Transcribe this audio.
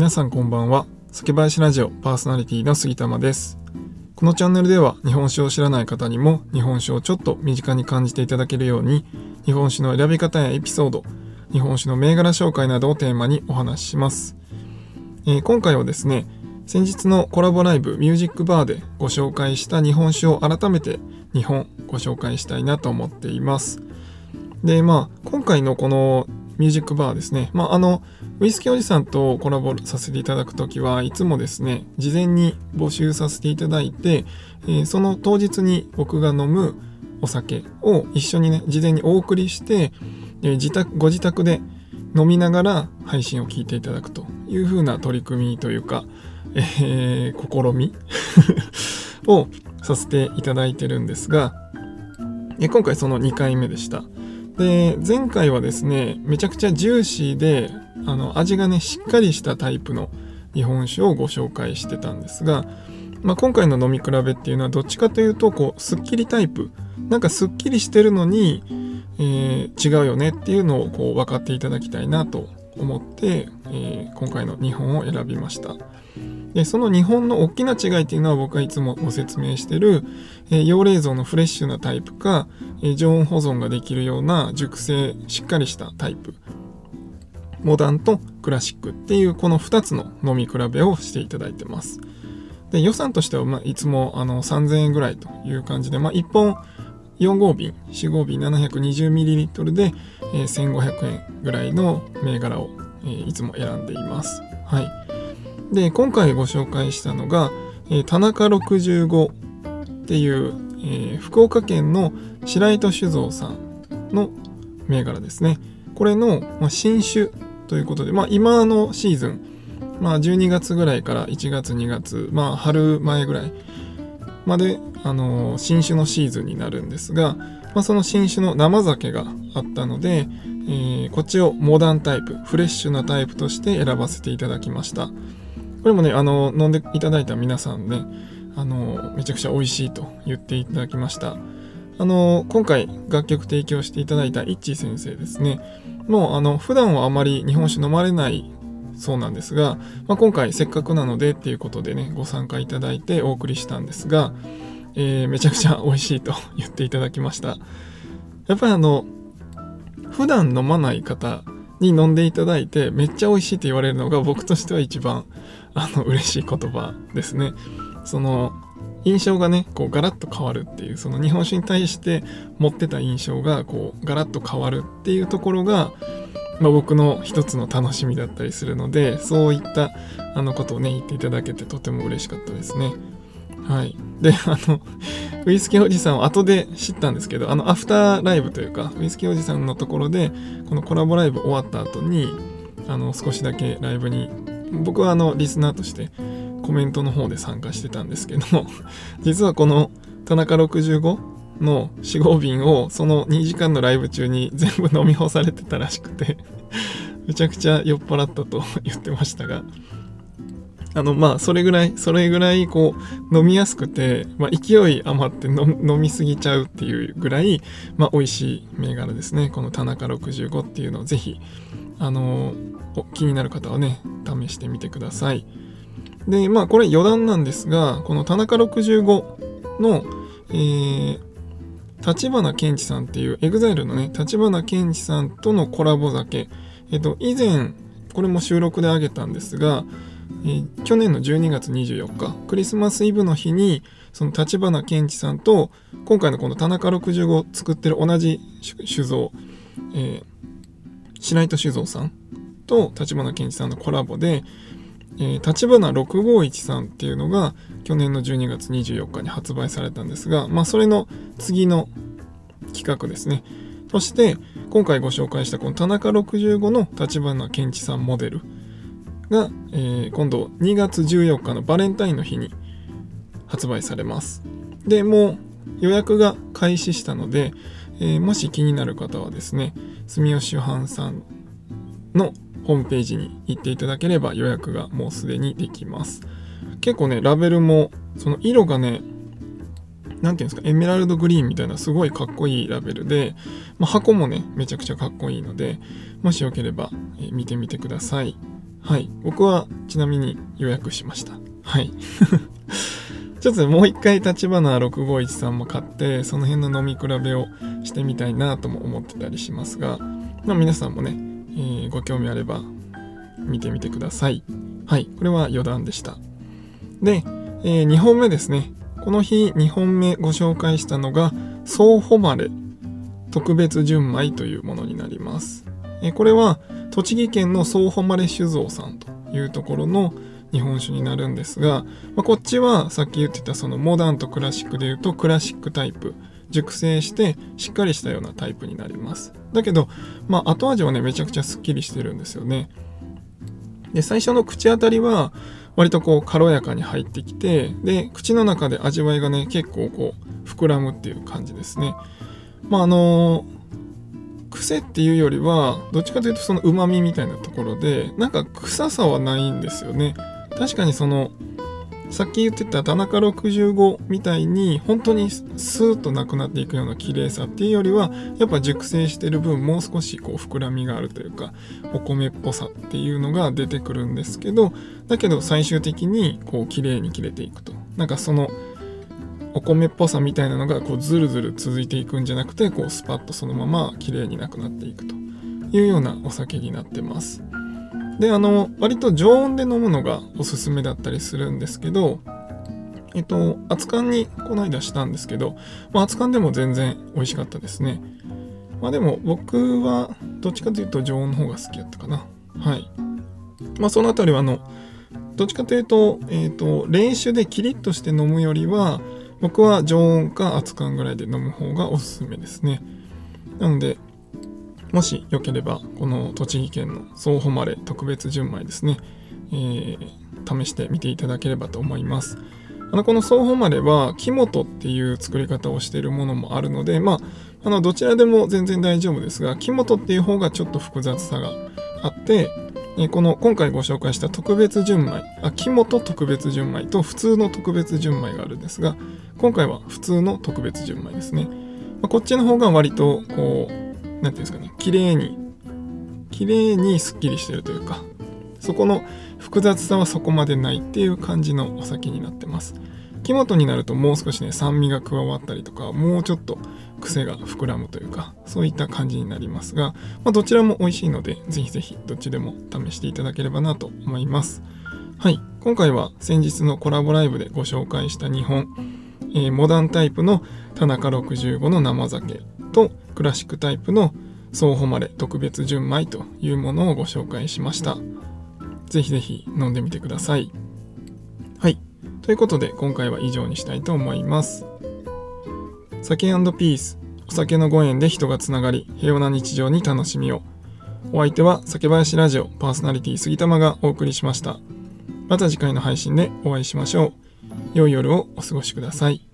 皆さんこんばんは。酒林ラジオパーソナリティの杉玉です。このチャンネルでは日本酒を知らない方にも日本酒をちょっと身近に感じていただけるように日本酒の選び方やエピソード日本酒の銘柄紹介などをテーマにお話しします、えー、今回はですね先日のコラボライブミュージックバーでご紹介した日本酒を改めて2本ご紹介したいなと思っています。でまあ今回のこのミュージックバーですね。まあ、あの、ウイスキーおじさんとコラボさせていただくときはいつもですね、事前に募集させていただいて、えー、その当日に僕が飲むお酒を一緒にね、事前にお送りして、えー、自宅、ご自宅で飲みながら配信を聞いていただくという風な取り組みというか、えー、試み をさせていただいてるんですが、今回その2回目でした。で前回はですねめちゃくちゃジューシーであの味がねしっかりしたタイプの日本酒をご紹介してたんですが、まあ、今回の飲み比べっていうのはどっちかというとこうすっきりタイプなんかすっきりしてるのに、えー、違うよねっていうのをこう分かっていただきたいなと思って、えー、今回の2本を選びました。でその日本の大きな違いっていうのは僕はいつもご説明してる、えー、養冷蔵のフレッシュなタイプか、えー、常温保存ができるような熟成しっかりしたタイプモダンとクラシックっていうこの2つの飲み比べをしていただいてます。で予算としては、ま、いつもあの3000円ぐらいという感じで、まあ、1本4合瓶4合瓶 720ml で、えー、1500円ぐらいの銘柄を、えー、いつも選んでいます。はい。で今回ご紹介したのが、えー、田中65っていう、えー、福岡県の白糸酒造さんの銘柄ですね。これの、まあ、新酒ということで、まあ、今のシーズン、まあ、12月ぐらいから1月2月、まあ、春前ぐらいまで、あのー、新酒のシーズンになるんですが、まあ、その新酒の生酒があったので、えー、こっちをモダンタイプフレッシュなタイプとして選ばせていただきました。これもね、あの、飲んでいただいた皆さんね、あの、めちゃくちゃ美味しいと言っていただきました。あの、今回楽曲提供していただいたイッチー先生ですね。もう、あの、普段はあまり日本酒飲まれないそうなんですが、まあ、今回せっかくなのでっていうことでね、ご参加いただいてお送りしたんですが、えー、めちゃくちゃ美味しいと言っていただきました。やっぱりあの、普段飲まない方に飲んでいただいてめっちゃ美味しいって言われるのが僕としては一番あの嬉しい言葉ですね。その印象がねこうガラッと変わるっていうその日本酒に対して持ってた印象がこうガラッと変わるっていうところが、まあ、僕の一つの楽しみだったりするのでそういったあのことをね言っていただけてとても嬉しかったですね。はい。で、あの、ウイスキーおじさんを後で知ったんですけど、あの、アフターライブというか、ウイスキーおじさんのところで、このコラボライブ終わった後に、あの、少しだけライブに、僕はあの、リスナーとしてコメントの方で参加してたんですけども、実はこの田中65の4号瓶をその2時間のライブ中に全部飲み干されてたらしくて めちゃくちゃ酔っ払ったと言ってましたが、あの、まあ、それぐらい、それぐらい、こう、飲みやすくて、まあ、勢い余って飲みすぎちゃうっていうぐらい、まあ、美味しい銘柄ですね。この田中65っていうのをぜひ、あの気になる方はね、試してみてください。で、まあ、これ余談なんですが、この田中65の、えー、立花健二さんっていう、エグザイルのね、立花健二さんとのコラボ酒、えっと、以前、これも収録であげたんですが、えー、去年の12月24日クリスマスイブの日にその立花健一さんと今回のこの田中65を作ってる同じ酒造、えー、白糸酒造さんと立花健一さんのコラボで、立花651さんっていうのが去年の12月24日に発売されたんですが、まあ、それの次の企画ですね。そして今回ご紹介したこの田中65の立花健一さんモデルが、えー、今度2月14日のバレンタインの日に発売されます。で、もう予約が開始したので、えー、もし気になる方はですね、住吉藩さんのホームページに行っていただければ予約がもうすでにできます。結構ね、ラベルも、その色がね、なんていうんですか、エメラルドグリーンみたいなすごいかっこいいラベルで、まあ、箱もね、めちゃくちゃかっこいいので、もしよければ、え、見てみてください。はい僕はちなみに予約しましたはい ちょっともう一回立花6513も買ってその辺の飲み比べをしてみたいなとも思ってたりしますが、まあ、皆さんもね、えー、ご興味あれば見てみてください。はいこれは余談でした。で、えー、2本目ですね。この日2本目ご紹介したのが総誉特別純米というものになります。えこれは栃木県の総誉酒造さんというところの日本酒になるんですが、まあ、こっちはさっき言ってたそのモダンとクラシックで言うとクラシックタイプ熟成してしっかりしたようなタイプになります。だけど、まあ、後味はねめちゃくちゃすっきりしてるんですよね。で最初の口当たりは割とこう軽やかに入ってきてで口の中で味わいがね結構こう膨らむっていう感じですね。まああの癖っていうよりはどっちかというとその旨味みたいなところでなんか臭さはないんですよね。確かにそのさっき言ってた田中65みたいに本当にスーッとなくなっていくような綺麗さっていうよりはやっぱ熟成してる分もう少しこう膨らみがあるというかお米っぽさっていうのが出てくるんですけどだけど最終的にこう綺麗に切れていくとなんかそのお米っぽさみたいなのがこうずるずる続いていくんじゃなくてこうスパッとそのまま綺麗になくなっていくというようなお酒になってます。で、あの、割と常温で飲むのがおすすめだったりするんですけど、えっと、熱燗にこの間したんですけど、まあ、熱燗でも全然美味しかったですね。まあでも僕はどっちかというと常温の方が好きやったかな。はい。まあそのあたりはあの、どっちかというと、えっ、ー、と、練習でキリッとして飲むよりは、僕は常温か熱燗ぐらいで飲む方がおすすめですね。なので、もしよければこの栃木県の総誉特別純米ですね、えー、試してみていただければと思います。あのこの総誉は木本っていう作り方をしているものもあるのでまああのどちらでも全然大丈夫ですが木本っていう方がちょっと複雑さがあってこの今回ご紹介した特別純米あ木本特別純米と普通の特別純米があるんですが今回は普通の特別純米ですね、こっちの方が割とこう何て言うんですかね。綺麗に綺麗にすっきりしてるというかそこの複雑さはそこまでないっていう感じのお酒になってます。木本になるともう少しね酸味が加わったりとかもうちょっと癖が膨らむというかそういった感じになりますが、まあ、どちらも美味しいのでぜひぜひどっちでも試していただければなと思います。はい。今回は先日のコラボライブでご紹介した2本、えー、モダンタイプの田中65の生酒。とクラシックタイプの総誉れ特別純米というものをご紹介しました。ぜひぜひ飲んでみてください。はい。ということで今回は以上にしたいと思います。酒ピース。お酒のご縁で人がつながり、平和な日常に楽しみを。お相手は酒林ラジオパーソナリティ杉玉がお送りしました。また次回の配信でお会いしましょう。良い夜をお過ごしください。